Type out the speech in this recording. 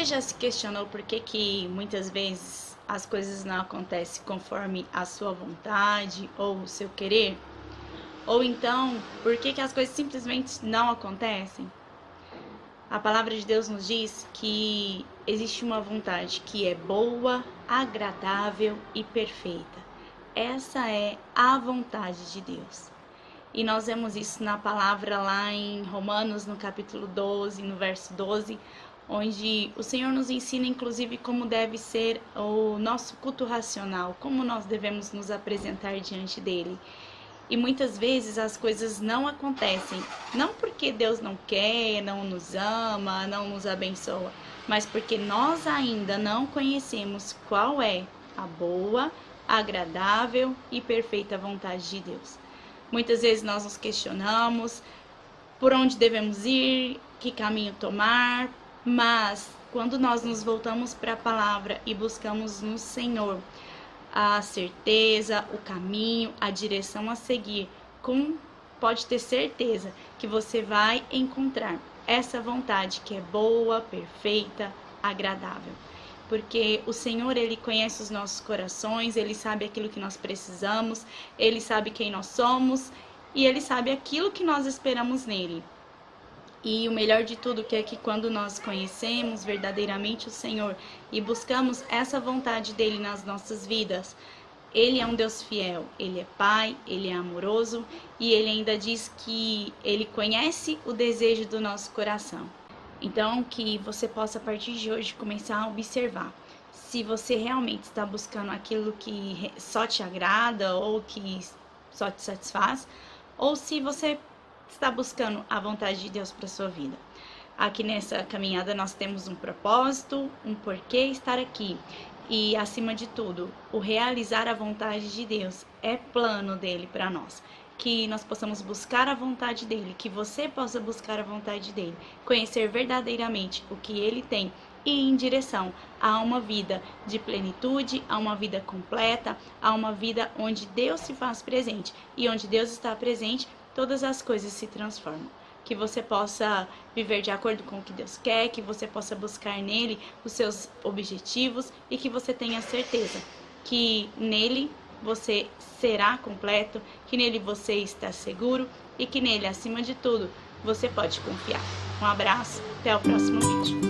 Você já se questionou por que, que muitas vezes as coisas não acontecem conforme a sua vontade ou o seu querer? Ou então, por que, que as coisas simplesmente não acontecem? A palavra de Deus nos diz que existe uma vontade que é boa, agradável e perfeita. Essa é a vontade de Deus. E nós vemos isso na palavra lá em Romanos, no capítulo 12, no verso 12, onde o Senhor nos ensina, inclusive, como deve ser o nosso culto racional, como nós devemos nos apresentar diante dele. E muitas vezes as coisas não acontecem, não porque Deus não quer, não nos ama, não nos abençoa, mas porque nós ainda não conhecemos qual é a boa, agradável e perfeita vontade de Deus. Muitas vezes nós nos questionamos por onde devemos ir, que caminho tomar, mas quando nós nos voltamos para a palavra e buscamos no Senhor a certeza, o caminho, a direção a seguir, com pode ter certeza que você vai encontrar essa vontade que é boa, perfeita, agradável. Porque o Senhor, ele conhece os nossos corações, ele sabe aquilo que nós precisamos, ele sabe quem nós somos e ele sabe aquilo que nós esperamos nele. E o melhor de tudo que é que quando nós conhecemos verdadeiramente o Senhor e buscamos essa vontade dele nas nossas vidas, ele é um Deus fiel, ele é Pai, ele é amoroso e ele ainda diz que ele conhece o desejo do nosso coração. Então, que você possa a partir de hoje começar a observar se você realmente está buscando aquilo que só te agrada ou que só te satisfaz, ou se você está buscando a vontade de Deus para sua vida. Aqui nessa caminhada nós temos um propósito, um porquê estar aqui. E acima de tudo, o realizar a vontade de Deus é plano dele para nós. Que nós possamos buscar a vontade dele, que você possa buscar a vontade dele, conhecer verdadeiramente o que ele tem e em direção a uma vida de plenitude, a uma vida completa, a uma vida onde Deus se faz presente. E onde Deus está presente, todas as coisas se transformam. Que você possa viver de acordo com o que Deus quer, que você possa buscar nele os seus objetivos e que você tenha certeza que nele você será completo, que nele você está seguro e que nele, acima de tudo, você pode confiar. Um abraço, até o próximo vídeo.